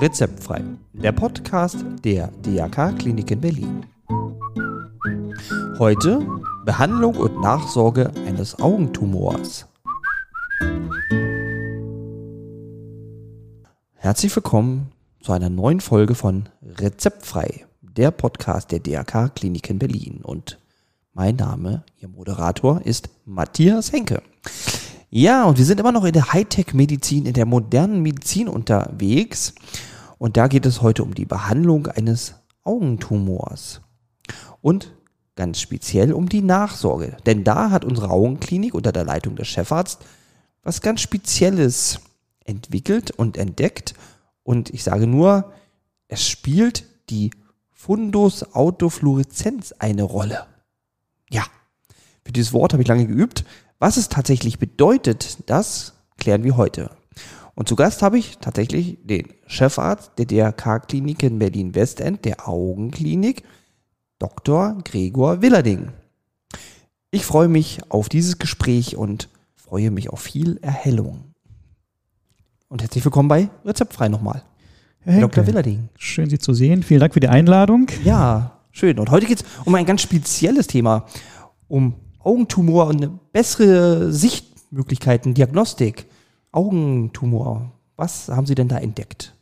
Rezeptfrei, der Podcast der DAK Klinik in Berlin. Heute Behandlung und Nachsorge eines Augentumors. Herzlich willkommen zu einer neuen Folge von Rezeptfrei, der Podcast der DAK Klinik in Berlin. Und mein Name, Ihr Moderator, ist Matthias Henke. Ja, und wir sind immer noch in der Hightech-Medizin, in der modernen Medizin unterwegs. Und da geht es heute um die Behandlung eines Augentumors. Und ganz speziell um die Nachsorge. Denn da hat unsere Augenklinik unter der Leitung des Chefarztes was ganz Spezielles entwickelt und entdeckt. Und ich sage nur, es spielt die Fundus Autofluoreszenz eine Rolle. Ja, für dieses Wort habe ich lange geübt. Was es tatsächlich bedeutet, das klären wir heute. Und zu Gast habe ich tatsächlich den Chefarzt der DRK-Klinik in Berlin-Westend, der Augenklinik, Dr. Gregor Willerding. Ich freue mich auf dieses Gespräch und freue mich auf viel Erhellung. Und herzlich willkommen bei Rezeptfrei nochmal. Herr Henke, Dr. Willerding. Schön, Sie zu sehen. Vielen Dank für die Einladung. Ja, schön. Und heute geht es um ein ganz spezielles Thema, um Augentumor und eine bessere Sichtmöglichkeiten, Diagnostik, Augentumor. Was haben Sie denn da entdeckt?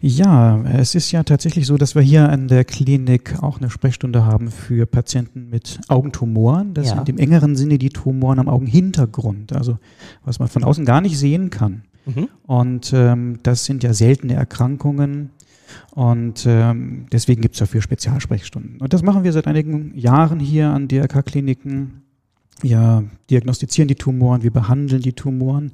Ja, es ist ja tatsächlich so, dass wir hier an der Klinik auch eine Sprechstunde haben für Patienten mit Augentumoren. Das ja. sind im engeren Sinne die Tumoren am Augenhintergrund, also was man von außen gar nicht sehen kann. Mhm. Und ähm, das sind ja seltene Erkrankungen. Und ähm, deswegen gibt es dafür Spezialsprechstunden. Und das machen wir seit einigen Jahren hier an DRK-Kliniken wir diagnostizieren die Tumoren, wir behandeln die Tumoren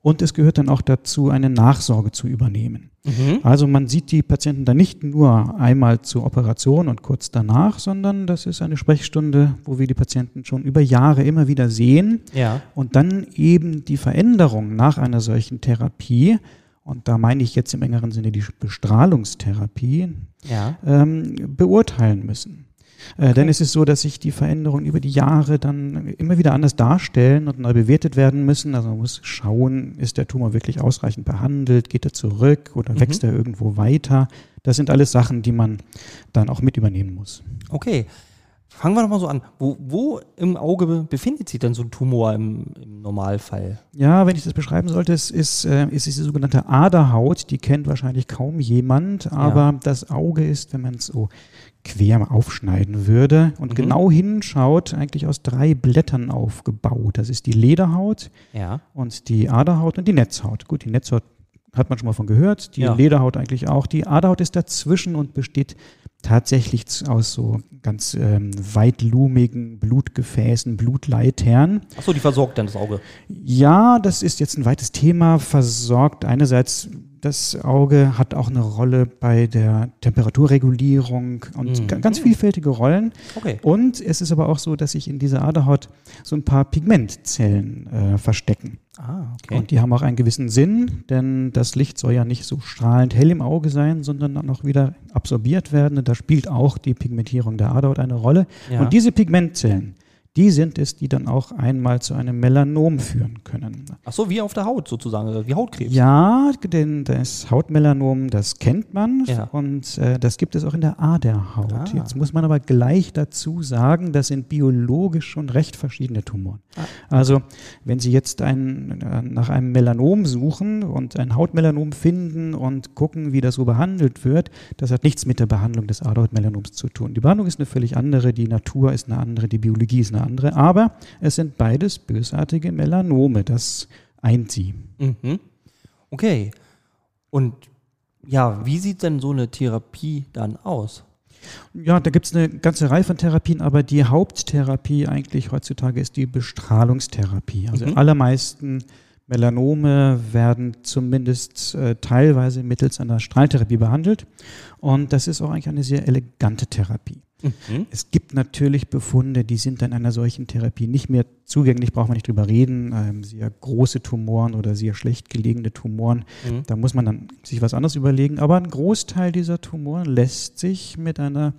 und es gehört dann auch dazu, eine Nachsorge zu übernehmen. Mhm. Also man sieht die Patienten dann nicht nur einmal zur Operation und kurz danach, sondern das ist eine Sprechstunde, wo wir die Patienten schon über Jahre immer wieder sehen ja. und dann eben die Veränderung nach einer solchen Therapie und da meine ich jetzt im engeren Sinne die Bestrahlungstherapie, ja. ähm, beurteilen müssen. Okay. Äh, denn es ist so, dass sich die Veränderungen über die Jahre dann immer wieder anders darstellen und neu bewertet werden müssen. Also man muss schauen, ist der Tumor wirklich ausreichend behandelt, geht er zurück oder mhm. wächst er irgendwo weiter. Das sind alles Sachen, die man dann auch mit übernehmen muss. Okay. Fangen wir doch mal so an. Wo, wo, im Auge befindet sich denn so ein Tumor im, im Normalfall? Ja, wenn ich das beschreiben sollte, es ist, äh, ist die sogenannte Aderhaut. Die kennt wahrscheinlich kaum jemand, aber ja. das Auge ist, wenn man es so quer aufschneiden würde und mhm. genau hinschaut, eigentlich aus drei Blättern aufgebaut. Das ist die Lederhaut ja. und die Aderhaut und die Netzhaut. Gut, die Netzhaut hat man schon mal von gehört, die ja. Lederhaut eigentlich auch. Die Aderhaut ist dazwischen und besteht tatsächlich aus so ganz ähm, weitlumigen Blutgefäßen, Blutleitern. Achso, die versorgt dann das Auge? Ja, das ist jetzt ein weites Thema. Versorgt einerseits das Auge hat auch eine Rolle bei der Temperaturregulierung und mhm. ganz vielfältige Rollen. Okay. Und es ist aber auch so, dass sich in dieser Aderhaut so ein paar Pigmentzellen äh, verstecken. Ah, okay. Und die haben auch einen gewissen Sinn, denn das Licht soll ja nicht so strahlend hell im Auge sein, sondern dann auch wieder absorbiert werden. Da spielt auch die Pigmentierung der Aderhaut eine Rolle. Ja. Und diese Pigmentzellen, die sind es, die dann auch einmal zu einem Melanom führen können. Ach so, wie auf der Haut sozusagen, wie Hautkrebs. Ja, denn das Hautmelanom, das kennt man ja. und äh, das gibt es auch in der Aderhaut. Ah. Jetzt muss man aber gleich dazu sagen, das sind biologisch schon recht verschiedene Tumoren. Ah. Also, wenn Sie jetzt ein, äh, nach einem Melanom suchen und ein Hautmelanom finden und gucken, wie das so behandelt wird, das hat nichts mit der Behandlung des Aderhautmelanoms zu tun. Die Behandlung ist eine völlig andere, die Natur ist eine andere, die Biologie ist eine andere, aber es sind beides bösartige Melanome, das eint sie. Mhm. Okay. Und ja, wie sieht denn so eine Therapie dann aus? Ja, da gibt es eine ganze Reihe von Therapien, aber die Haupttherapie eigentlich heutzutage ist die Bestrahlungstherapie. Also mhm. allermeisten Melanome werden zumindest äh, teilweise mittels einer Strahltherapie behandelt. Und das ist auch eigentlich eine sehr elegante Therapie. Mhm. Es gibt natürlich Befunde, die sind dann einer solchen Therapie nicht mehr zugänglich, braucht man nicht drüber reden. Ähm, sehr große Tumoren oder sehr schlecht gelegene Tumoren, mhm. da muss man dann sich was anderes überlegen. Aber ein Großteil dieser Tumoren lässt sich mit einer,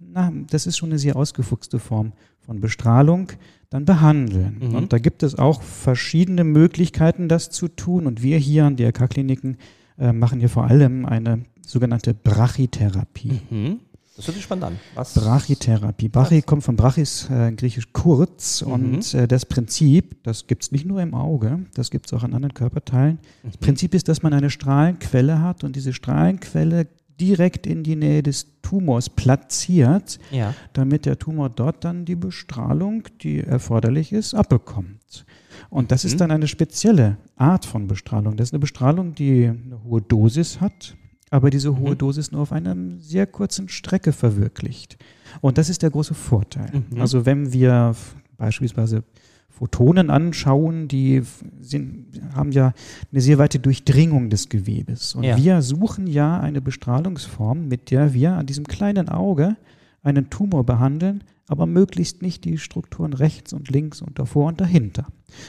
na, das ist schon eine sehr ausgefuchste Form von Bestrahlung dann behandeln. Mhm. Und da gibt es auch verschiedene Möglichkeiten, das zu tun. Und wir hier an DRK-Kliniken äh, machen hier vor allem eine sogenannte Brachytherapie. Mhm. Das hört sich spannend an. Was? Brachytherapie. Brachy Was? kommt von Brachis, äh, griechisch kurz. Mhm. Und äh, das Prinzip, das gibt es nicht nur im Auge, das gibt es auch an anderen Körperteilen. Mhm. Das Prinzip ist, dass man eine Strahlenquelle hat und diese Strahlenquelle direkt in die Nähe des Tumors platziert, ja. damit der Tumor dort dann die Bestrahlung, die erforderlich ist, abbekommt. Und das mhm. ist dann eine spezielle Art von Bestrahlung. Das ist eine Bestrahlung, die eine hohe Dosis hat, aber diese hohe mhm. Dosis nur auf einer sehr kurzen Strecke verwirklicht. Und das ist der große Vorteil. Mhm. Also wenn wir beispielsweise Photonen anschauen, die sind, haben ja eine sehr weite Durchdringung des Gewebes. Und ja. wir suchen ja eine Bestrahlungsform, mit der wir an diesem kleinen Auge einen Tumor behandeln, aber möglichst nicht die Strukturen rechts und links und davor und dahinter.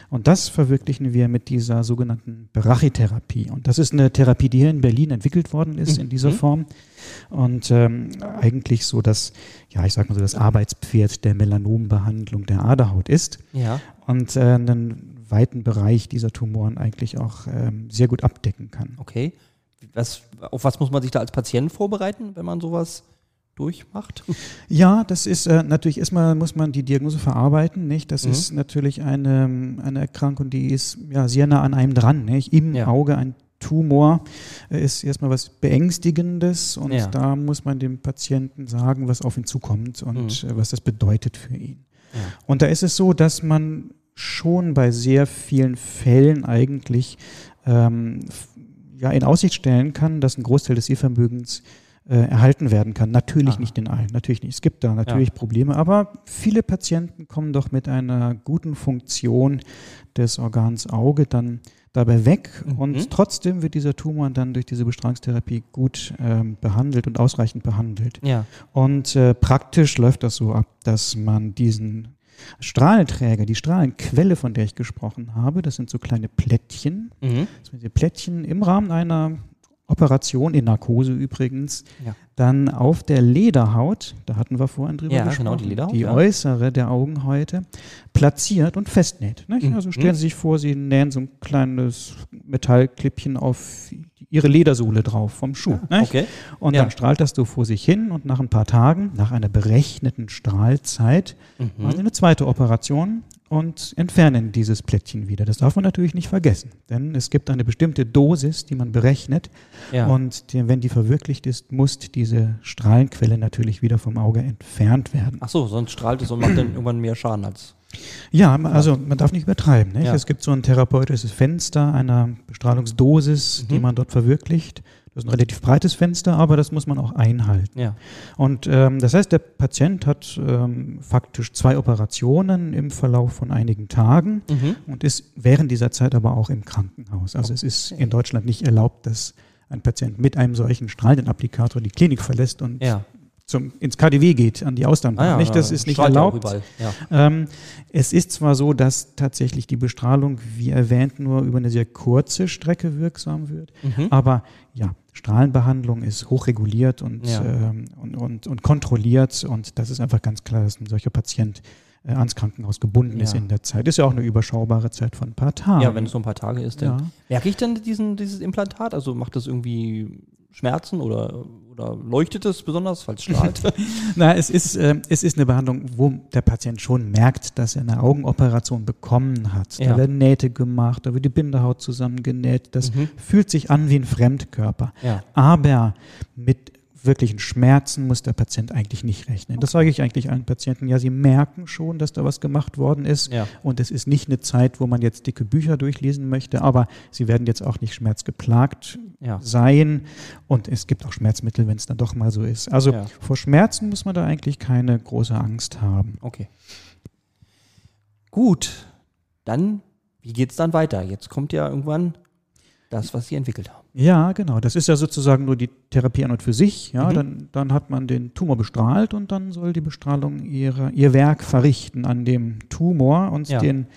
Und das verwirklichen wir mit dieser sogenannten Brachytherapie. Und das ist eine Therapie, die hier in Berlin entwickelt worden ist in dieser mhm. Form. Und ähm, eigentlich so das, ja, ich sag mal so, das Arbeitspferd der Melanombehandlung der Aderhaut ist. Ja. Und äh, einen weiten Bereich dieser Tumoren eigentlich auch ähm, sehr gut abdecken kann. Okay. Was, auf was muss man sich da als Patient vorbereiten, wenn man sowas durchmacht? Ja, das ist äh, natürlich erstmal muss man die Diagnose verarbeiten, nicht? Das mhm. ist natürlich eine, eine Erkrankung, die ist ja sehr nah an einem dran, nicht? Im ja. Auge ein Tumor äh, ist erstmal was Beängstigendes und ja. da muss man dem Patienten sagen, was auf ihn zukommt und mhm. äh, was das bedeutet für ihn. Ja. Und da ist es so, dass man schon bei sehr vielen Fällen eigentlich ähm, ja, in Aussicht stellen kann, dass ein Großteil des Sehvermögens äh, erhalten werden kann. Natürlich Aha. nicht in allen, natürlich nicht. Es gibt da natürlich ja. Probleme, aber viele Patienten kommen doch mit einer guten Funktion des Organs Auge dann dabei weg mhm. und trotzdem wird dieser Tumor dann durch diese Bestrahlungstherapie gut ähm, behandelt und ausreichend behandelt. Ja. Und äh, praktisch läuft das so ab, dass man diesen Strahlenträger, die Strahlenquelle, von der ich gesprochen habe, das sind so kleine Plättchen. Mhm. Das sind die Plättchen im Rahmen einer Operation in Narkose übrigens, ja. dann auf der Lederhaut, da hatten wir vorhin drüber ja, gesprochen, genau, die, Lederhaut, die ja. äußere der Augenhäute, platziert und festnäht. Mhm. Also stellen Sie sich vor, Sie nähen so ein kleines Metallklippchen auf Ihre Ledersohle drauf vom Schuh. Okay. Und dann strahlt das so vor sich hin und nach ein paar Tagen, nach einer berechneten Strahlzeit, mhm. machen Sie eine zweite Operation und entfernen dieses Plättchen wieder. Das darf man natürlich nicht vergessen, denn es gibt eine bestimmte Dosis, die man berechnet ja. und die, wenn die verwirklicht ist, muss diese Strahlenquelle natürlich wieder vom Auge entfernt werden. Ach so, sonst strahlt es und macht dann irgendwann mehr Schaden als ja, also man darf nicht übertreiben. Nicht? Ja. Es gibt so ein therapeutisches Fenster einer Bestrahlungsdosis, mhm. die man dort verwirklicht. Das ist ein relativ breites Fenster, aber das muss man auch einhalten. Ja. Und ähm, das heißt, der Patient hat ähm, faktisch zwei Operationen im Verlauf von einigen Tagen mhm. und ist während dieser Zeit aber auch im Krankenhaus. Also okay. es ist in Deutschland nicht erlaubt, dass ein Patient mit einem solchen strahlenden Applikator die Klinik verlässt und ja zum, ins KDW geht, an die Austernbahn. Ah ja, nicht, das ist nicht erlaubt. Ja. Ähm, es ist zwar so, dass tatsächlich die Bestrahlung, wie erwähnt, nur über eine sehr kurze Strecke wirksam wird, mhm. aber ja, Strahlenbehandlung ist hochreguliert und, ähm, und, und, und, kontrolliert und das ist einfach ganz klar, dass ein solcher Patient äh, ans Krankenhaus gebunden ist in der Zeit. Ist ja auch eine überschaubare Zeit von ein paar Tagen. Ja, wenn es so ein paar Tage ist, dann merke ich denn diesen, dieses Implantat? Also macht das irgendwie Schmerzen oder, oder leuchtet es besonders, falls es strahlt? Na, es ist, äh, es ist eine Behandlung, wo der Patient schon merkt, dass er eine Augenoperation bekommen hat. Ja. Da werden Nähte gemacht, da wird die Bindehaut zusammengenäht. Das mhm. fühlt sich an wie ein Fremdkörper. Ja. Aber mit wirklichen Schmerzen muss der Patient eigentlich nicht rechnen. Das sage ich eigentlich allen Patienten. Ja, sie merken schon, dass da was gemacht worden ist. Ja. Und es ist nicht eine Zeit, wo man jetzt dicke Bücher durchlesen möchte, aber sie werden jetzt auch nicht schmerzgeplagt ja. sein. Und es gibt auch Schmerzmittel, wenn es dann doch mal so ist. Also ja. vor Schmerzen muss man da eigentlich keine große Angst haben. Okay. Gut, dann, wie geht es dann weiter? Jetzt kommt ja irgendwann das, was Sie entwickelt haben. Ja, genau. Das ist ja sozusagen nur die Therapie an und für sich. Ja, mhm. dann, dann hat man den Tumor bestrahlt und dann soll die Bestrahlung ihre, ihr Werk verrichten an dem Tumor und ja. den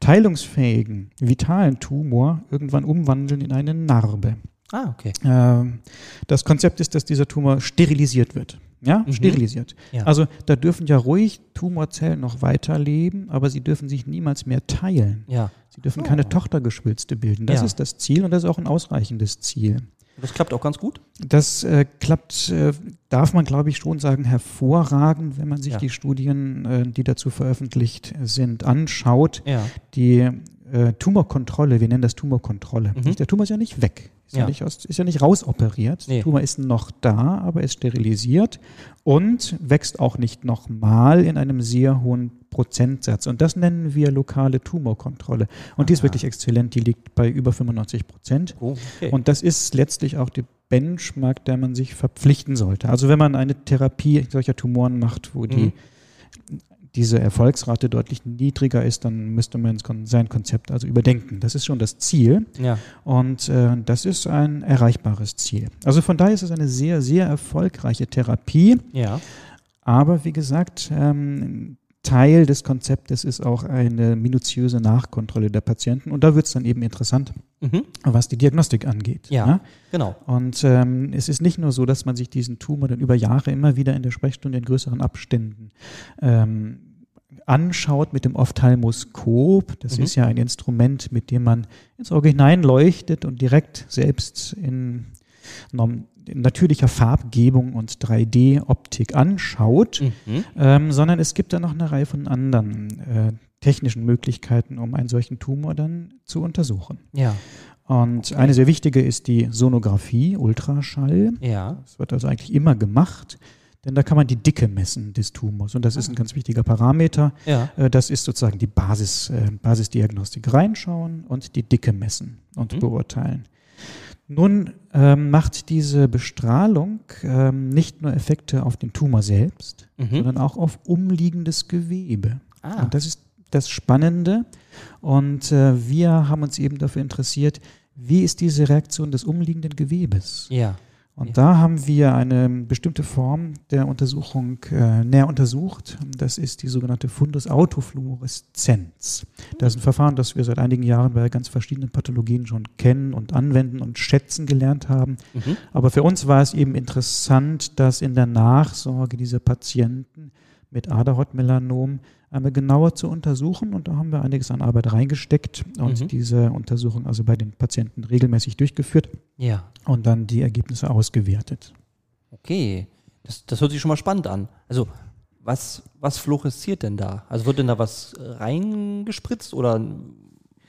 teilungsfähigen, vitalen Tumor irgendwann umwandeln in eine Narbe. Ah, okay. Ähm, das Konzept ist, dass dieser Tumor sterilisiert wird. Ja, mhm. sterilisiert. Ja. Also da dürfen ja ruhig Tumorzellen noch weiterleben, aber sie dürfen sich niemals mehr teilen. Ja. Sie dürfen oh. keine Tochtergeschwülste bilden. Das ja. ist das Ziel und das ist auch ein ausreichendes Ziel. Das klappt auch ganz gut? Das äh, klappt, äh, darf man glaube ich schon sagen, hervorragend, wenn man sich Ja. die Studien, äh, die dazu veröffentlicht sind, anschaut. Ja. Die äh, Tumorkontrolle, wir nennen das Tumorkontrolle. Mhm. Der Tumor ist ja nicht weg, ist ja, Ja. nicht, aus, ist ja nicht rausoperiert. Nee. Der Tumor ist noch da, aber ist sterilisiert und wächst auch nicht nochmal in einem sehr hohen Prozentsatz. Und das nennen wir lokale Tumorkontrolle. Und die ist Aha. wirklich exzellent, die liegt bei über 95 Prozent. Oh, okay. Und das ist letztlich auch die Benchmark, der man sich verpflichten sollte. Also wenn man eine Therapie solcher Tumoren macht, wo die, diese Erfolgsrate deutlich niedriger ist, dann müsste man sein Konzept also überdenken. Das ist schon das Ziel ja. und äh, das ist ein erreichbares Ziel. Also von daher ist es eine sehr, sehr erfolgreiche Therapie. Ja. Aber wie gesagt, ähm, Teil des Konzeptes ist auch eine minutiöse Nachkontrolle der Patienten. Und da wird es dann eben interessant, Mhm. was die Diagnostik angeht. Ja. ne? Genau. Und ähm, es ist nicht nur so, dass man sich diesen Tumor dann über Jahre immer wieder in der Sprechstunde in größeren Abständen ähm, anschaut mit dem Ophthalmoskop. Das Mhm. ist ja ein Instrument, mit dem man ins Auge hineinleuchtet und direkt selbst in natürlicher Farbgebung und 3D-Optik anschaut, Mhm. ähm, sondern es gibt da noch eine Reihe von anderen äh, technischen Möglichkeiten, um einen solchen Tumor dann zu untersuchen. Ja. Und eine sehr wichtige ist die Sonographie, Ultraschall. Ja. Das wird also eigentlich immer gemacht, denn da kann man die Dicke messen des Tumors. Und das ist ein ganz wichtiger Parameter. Ja. Äh, Das ist sozusagen die Basis, äh, Basisdiagnostik. Reinschauen und die Dicke messen und Mhm. beurteilen. Nun ähm, macht diese Bestrahlung ähm, nicht nur Effekte auf den Tumor selbst, Mhm. sondern auch auf umliegendes Gewebe. Ah. Und das ist das Spannende. Und äh, wir haben uns eben dafür interessiert, wie ist diese Reaktion des umliegenden Gewebes? Ja. Und Ja. da haben wir eine bestimmte Form der Untersuchung äh, näher untersucht. Das ist die sogenannte Fundus-Autofluoreszenz. Das ist ein Verfahren, das wir seit einigen Jahren bei ganz verschiedenen Pathologien schon kennen und anwenden und schätzen gelernt haben. Mhm. Aber für uns war es eben interessant, das in der Nachsorge dieser Patienten mit Aderhautmelanom einmal genauer zu untersuchen. Und da haben wir einiges an Arbeit reingesteckt und Mhm. diese Untersuchung also bei den Patienten regelmäßig durchgeführt Ja. und dann die Ergebnisse ausgewertet. Okay. Das, das hört sich schon mal spannend an. Also, was, was fluoresziert denn da? Also, wird denn da was äh, reingespritzt oder,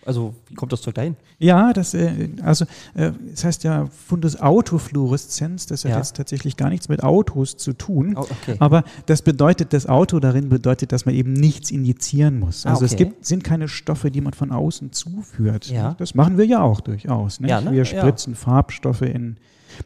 also, wie kommt das Zeug dahin? Ja, das, äh, also, äh, es heißt ja Fundus Autofluoreszenz, das hat Ja. jetzt tatsächlich gar nichts mit Autos zu tun. Oh, okay. Aber das bedeutet, das Auto darin bedeutet, dass man eben nichts injizieren muss. Ah, Also es okay. gibt, sind keine Stoffe, die man von außen zuführt. Ja. Das machen wir ja auch durchaus. Ja, ne? Wir spritzen Farbstoffe in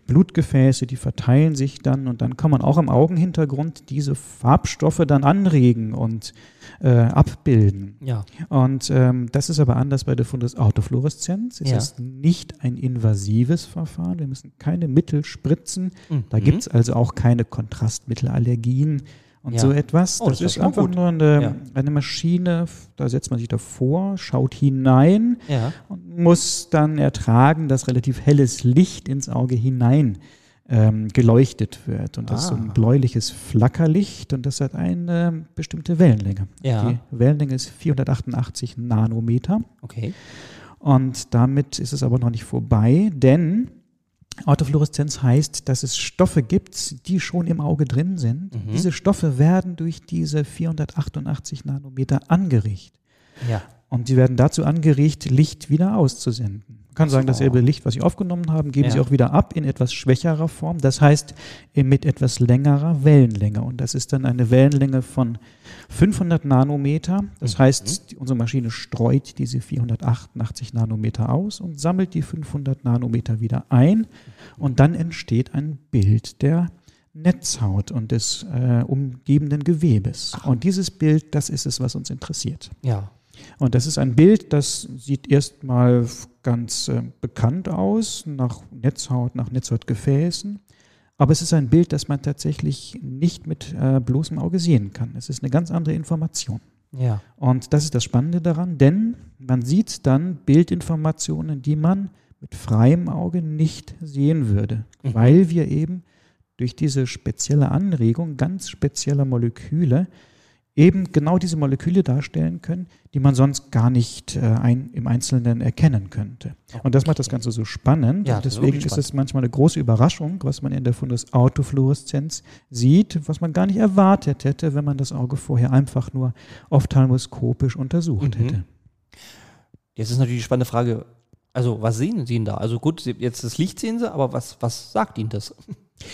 Blutgefäße, die verteilen sich dann und dann kann man auch im Augenhintergrund diese Farbstoffe dann anregen und äh, abbilden. Ja. Und ähm, das ist aber anders bei der Fundus Autofluoreszenz. Es Ja. ist nicht ein invasives Verfahren. Wir müssen keine Mittel spritzen. Da Mhm. gibt es also auch keine Kontrastmittelallergien und Ja. so etwas. Oh, das, das ist einfach gut. nur eine, Ja. eine Maschine, da setzt man sich davor, schaut hinein Ja. und muss dann ertragen, dass relativ helles Licht ins Auge hinein ähm, geleuchtet wird. Und das ist so ein Ah. bläuliches Flackerlicht und das hat eine bestimmte Wellenlänge. Die Wellenlänge ist 488 Nanometer. Okay. Und damit ist es aber noch nicht vorbei, denn Autofluoreszenz heißt, dass es Stoffe gibt, die schon im Auge drin sind. Mhm. Diese Stoffe werden durch diese 488 Nanometer angeregt. Ja. Und sie werden dazu angeregt, Licht wieder auszusenden. Man kann sagen, dasselbe Licht, was Sie aufgenommen haben, geben Ja. Sie auch wieder ab in etwas schwächerer Form. Das heißt, mit etwas längerer Wellenlänge. Und das ist dann eine Wellenlänge von 500 Nanometer. Das Mhm. heißt, unsere Maschine streut diese 488 Nanometer aus und sammelt die 500 Nanometer wieder ein. Und dann entsteht ein Bild der Netzhaut und des äh, umgebenden Gewebes. Und dieses Bild, das ist es, was uns interessiert. Ja. Und das ist ein Bild, das sieht erstmal ganz äh, bekannt aus, nach Netzhaut, nach Netzhautgefäßen. Aber es ist ein Bild, das man tatsächlich nicht mit äh, bloßem Auge sehen kann. Es ist eine ganz andere Information. Ja. Und das ist das Spannende daran, denn man sieht dann Bildinformationen, die man mit freiem Auge nicht sehen würde, Mhm. weil wir eben durch diese spezielle Anregung ganz spezieller Moleküle eben genau diese Moleküle darstellen können, die man sonst gar nicht äh, ein, im Einzelnen erkennen könnte. Okay. Und das macht das Ganze so spannend. Ja, deswegen ist, ist es manchmal eine große Überraschung, was man in der Fundus-Autofluoreszenz sieht, was man gar nicht erwartet hätte, wenn man das Auge vorher einfach nur ophthalmoskopisch untersucht mhm. hätte. Jetzt ist natürlich die spannende Frage, also was sehen Sie denn da? Also gut, jetzt das Licht sehen Sie, aber was, was sagt Ihnen das?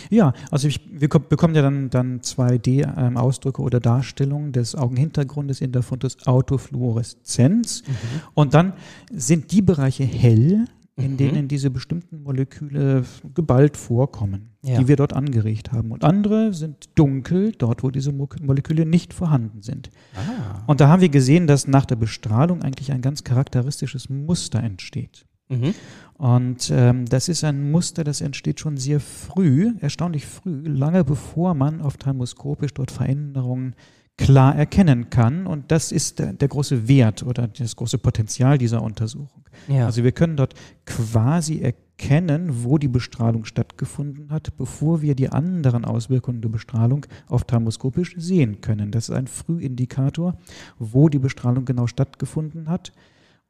Ja, also ich, wir bekommen ja dann, dann 2D-Ausdrücke ähm, oder Darstellungen des Augenhintergrundes in der Fundus Autofluoreszenz. Mhm. Und dann sind die Bereiche hell, in mhm. denen diese bestimmten Moleküle geballt vorkommen, ja. die wir dort angeregt haben. Und andere sind dunkel, dort wo diese Moleküle nicht vorhanden sind. Ah. Und da haben wir gesehen, dass nach der Bestrahlung eigentlich ein ganz charakteristisches Muster entsteht. Mhm. Und ähm, das ist ein Muster, das entsteht schon sehr früh, erstaunlich früh, lange bevor man ophthalmoskopisch dort Veränderungen klar erkennen kann. Und das ist der, der große Wert oder das große Potenzial dieser Untersuchung. Ja. Also wir können dort quasi erkennen, wo die Bestrahlung stattgefunden hat, bevor wir die anderen Auswirkungen der Bestrahlung ophthalmoskopisch sehen können. Das ist ein Frühindikator, wo die Bestrahlung genau stattgefunden hat.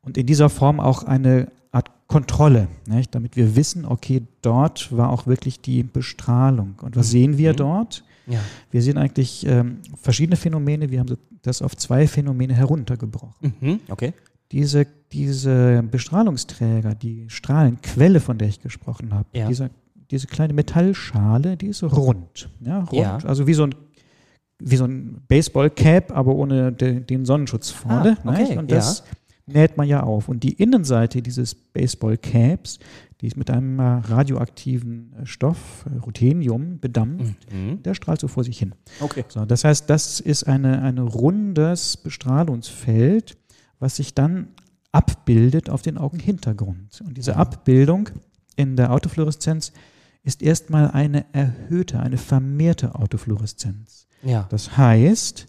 Und in dieser Form auch eine Art Kontrolle, nicht? damit wir wissen, okay, dort war auch wirklich die Bestrahlung. Und was sehen wir mhm. dort? Ja. Wir sehen eigentlich ähm, verschiedene Phänomene. Wir haben das auf zwei Phänomene heruntergebrochen. Mhm. Okay. Diese, diese Bestrahlungsträger, die Strahlenquelle, von der ich gesprochen habe, ja. dieser, diese kleine Metallschale, die ist rund. Ja, rund ja. Also wie so ein wie so ein Baseball-Cap, aber ohne de, den Sonnenschutz vorne. Ah, okay. Und das ja näht man ja auf. Und die Innenseite dieses Baseball-Caps, die ist mit einem äh, radioaktiven äh, Stoff, äh, Ruthenium, bedampft, mhm. der strahlt so vor sich hin. Okay. So, das heißt, das ist eine, ein rundes Bestrahlungsfeld, was sich dann abbildet auf den Augenhintergrund. Und diese Abbildung in der Autofluoreszenz ist erstmal eine erhöhte, eine vermehrte Autofluoreszenz. Ja. Das heißt,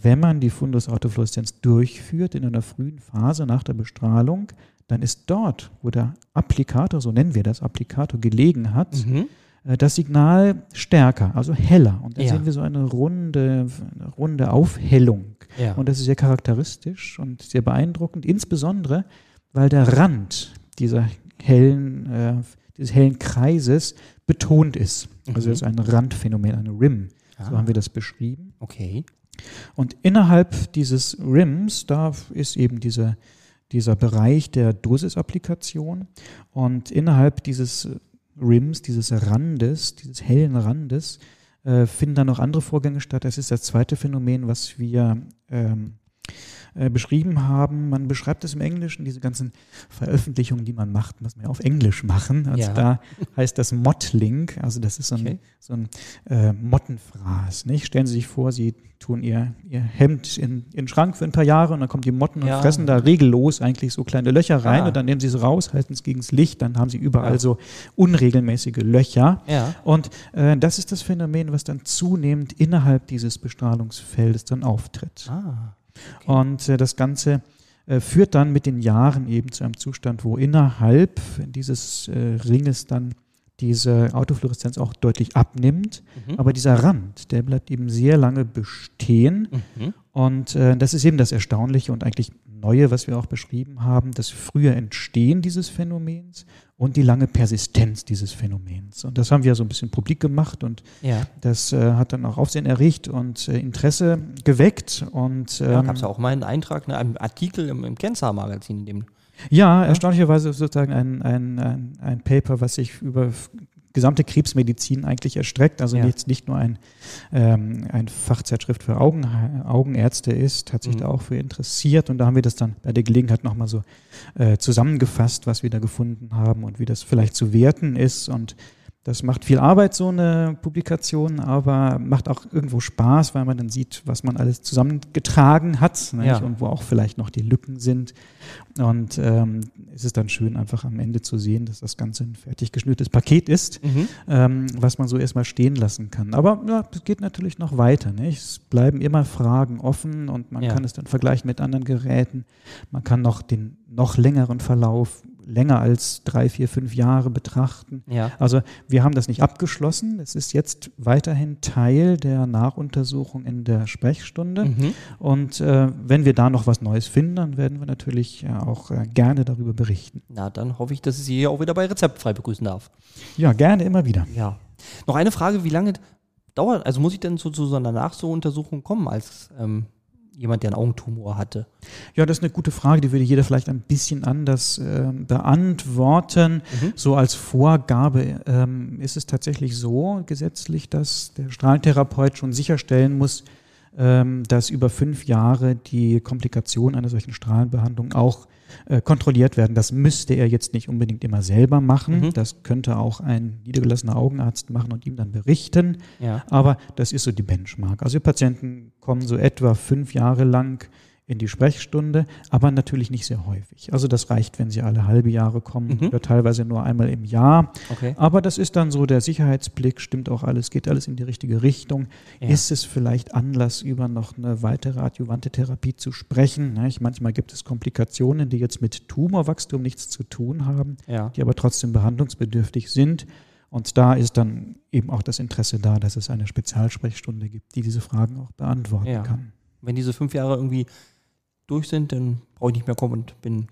wenn man die Fundusautofluoreszenz durchführt in einer frühen Phase nach der Bestrahlung, dann ist dort, wo der Applikator, so nennen wir das, Applikator gelegen hat, mhm. Äh, das Signal stärker, also heller. Und dann ja. sehen wir so eine runde, eine runde Aufhellung. Ja. Und das ist sehr charakteristisch und sehr beeindruckend, insbesondere, weil der Rand dieser hellen, äh, dieses hellen Kreises betont ist. Also mhm. das ist ein Randphänomen, eine Rim. Ah. So haben wir das beschrieben. Okay. Und innerhalb dieses RIMs, da ist eben diese, dieser Bereich der Dosis-Applikation. Und innerhalb dieses RIMs, dieses Randes, dieses hellen Randes, äh, finden dann noch andere Vorgänge statt. Das ist das zweite Phänomen, was wir ähm, äh, beschrieben haben. Man beschreibt es im Englischen, diese ganzen Veröffentlichungen, die man macht, muss man ja auf Englisch machen. Also ja. da heißt das Mottling, also das ist so ein, okay. so ein äh, Mottenfraß. Nicht? Stellen Sie sich vor, Sie tun Ihr, Ihr Hemd in, in den Schrank für ein paar Jahre und dann kommen die Motten ja. und fressen da regellos eigentlich so kleine Löcher rein ja. und dann nehmen Sie es raus, halten es gegen das Licht, dann haben Sie überall so unregelmäßige Löcher. Und äh, das ist das Phänomen, was dann zunehmend innerhalb dieses Bestrahlungsfeldes dann auftritt. Ah. Okay. Und äh, das Ganze äh, führt dann mit den Jahren eben zu einem Zustand, wo innerhalb dieses äh, Ringes dann diese Autofluoreszenz auch deutlich abnimmt. Mhm. Aber dieser Rand, der bleibt eben sehr lange bestehen. Mhm. Und äh, das ist eben das Erstaunliche und eigentlich Neue, was wir auch beschrieben haben, das frühe Entstehen dieses Phänomens und die lange Persistenz dieses Phänomens. Und das haben wir so ein bisschen publik gemacht und ja. das äh, hat dann auch Aufsehen erregt und äh, Interesse geweckt. Und, ähm, ja, gab es ja auch mal einen Eintrag, ne, einen Artikel im, im Kensar-Magazin, in dem ja, erstaunlicherweise sozusagen ein, ein, ein, ein Paper, was sich über gesamte Krebsmedizin eigentlich erstreckt, also ja. jetzt nicht nur ein, ähm, ein Fachzeitschrift für Augen, Augenärzte ist, hat sich mhm. da auch für interessiert und da haben wir das dann bei der Gelegenheit nochmal so äh, zusammengefasst, was wir da gefunden haben und wie das vielleicht zu werten ist und das macht viel Arbeit, so eine Publikation, aber macht auch irgendwo Spaß, weil man dann sieht, was man alles zusammengetragen hat ja. und wo auch vielleicht noch die Lücken sind. Und ähm, es ist dann schön, einfach am Ende zu sehen, dass das Ganze ein fertig geschnürtes Paket ist, mhm. ähm, was man so erstmal stehen lassen kann. Aber ja, es geht natürlich noch weiter. Nicht? Es bleiben immer Fragen offen und man ja. kann es dann vergleichen mit anderen Geräten. Man kann noch den noch längeren Verlauf länger als drei, vier, fünf Jahre betrachten. Ja. Also wir haben das nicht abgeschlossen. Es ist jetzt weiterhin Teil der Nachuntersuchung in der Sprechstunde. Mhm. Und äh, wenn wir da noch was Neues finden, dann werden wir natürlich äh, auch äh, gerne darüber berichten. Na, dann hoffe ich, dass ich Sie hier auch wieder bei Rezeptfrei begrüßen darf. Ja, gerne immer wieder. Ja. Noch eine Frage, wie lange dauert, also muss ich denn zu, zu so einer Nachuntersuchung kommen als ähm, jemand, der einen Augentumor hatte? Ja, das ist eine gute Frage, die würde jeder vielleicht ein bisschen anders äh, beantworten. Mhm. So als Vorgabe ähm, ist es tatsächlich so gesetzlich, dass der Strahlentherapeut schon sicherstellen muss, dass über fünf Jahre die Komplikation einer solchen Strahlenbehandlung auch äh, kontrolliert werden. Das müsste er jetzt nicht unbedingt immer selber machen. Mhm. Das könnte auch ein niedergelassener Augenarzt machen und ihm dann berichten. Ja. Aber das ist so die Benchmark. Also die Patienten kommen so etwa fünf Jahre lang in die Sprechstunde, aber natürlich nicht sehr häufig. Also das reicht, wenn sie alle halbe Jahre kommen mhm. oder teilweise nur einmal im Jahr. Okay. Aber das ist dann so der Sicherheitsblick, stimmt auch alles, geht alles in die richtige Richtung. Ja. Ist es vielleicht Anlass, über noch eine weitere adjuvante Therapie zu sprechen? Ne, ich, manchmal gibt es Komplikationen, die jetzt mit Tumorwachstum nichts zu tun haben, ja. die aber trotzdem behandlungsbedürftig sind. Und da ist dann eben auch das Interesse da, dass es eine Spezialsprechstunde gibt, die diese Fragen auch beantworten ja. kann. Wenn diese fünf Jahre irgendwie durch sind, dann brauche ich nicht mehr kommen und bin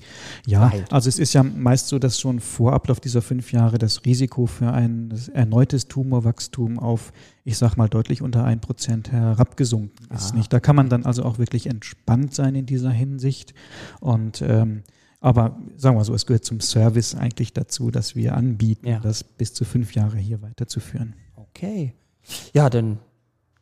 Ja, verheilt. also es ist ja meist so, dass schon vor Ablauf dieser fünf Jahre das Risiko für ein erneutes Tumorwachstum auf, ich sag mal, deutlich unter ein Prozent herabgesunken ist. Ah. Nicht? Da kann man dann also auch wirklich entspannt sein in dieser Hinsicht. Und ähm, aber sagen wir so, es gehört zum Service eigentlich dazu, dass wir anbieten, ja. das bis zu fünf Jahre hier weiterzuführen. Okay. Ja, dann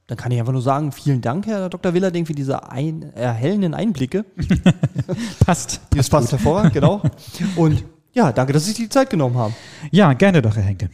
dann kann ich einfach nur sagen, vielen Dank, Herr Dr. Willerding, für diese ein, erhellenden Einblicke. passt. Das passt hervorragend, genau. Und ja, danke, dass Sie sich die Zeit genommen haben. Ja, gerne doch, Herr Henke.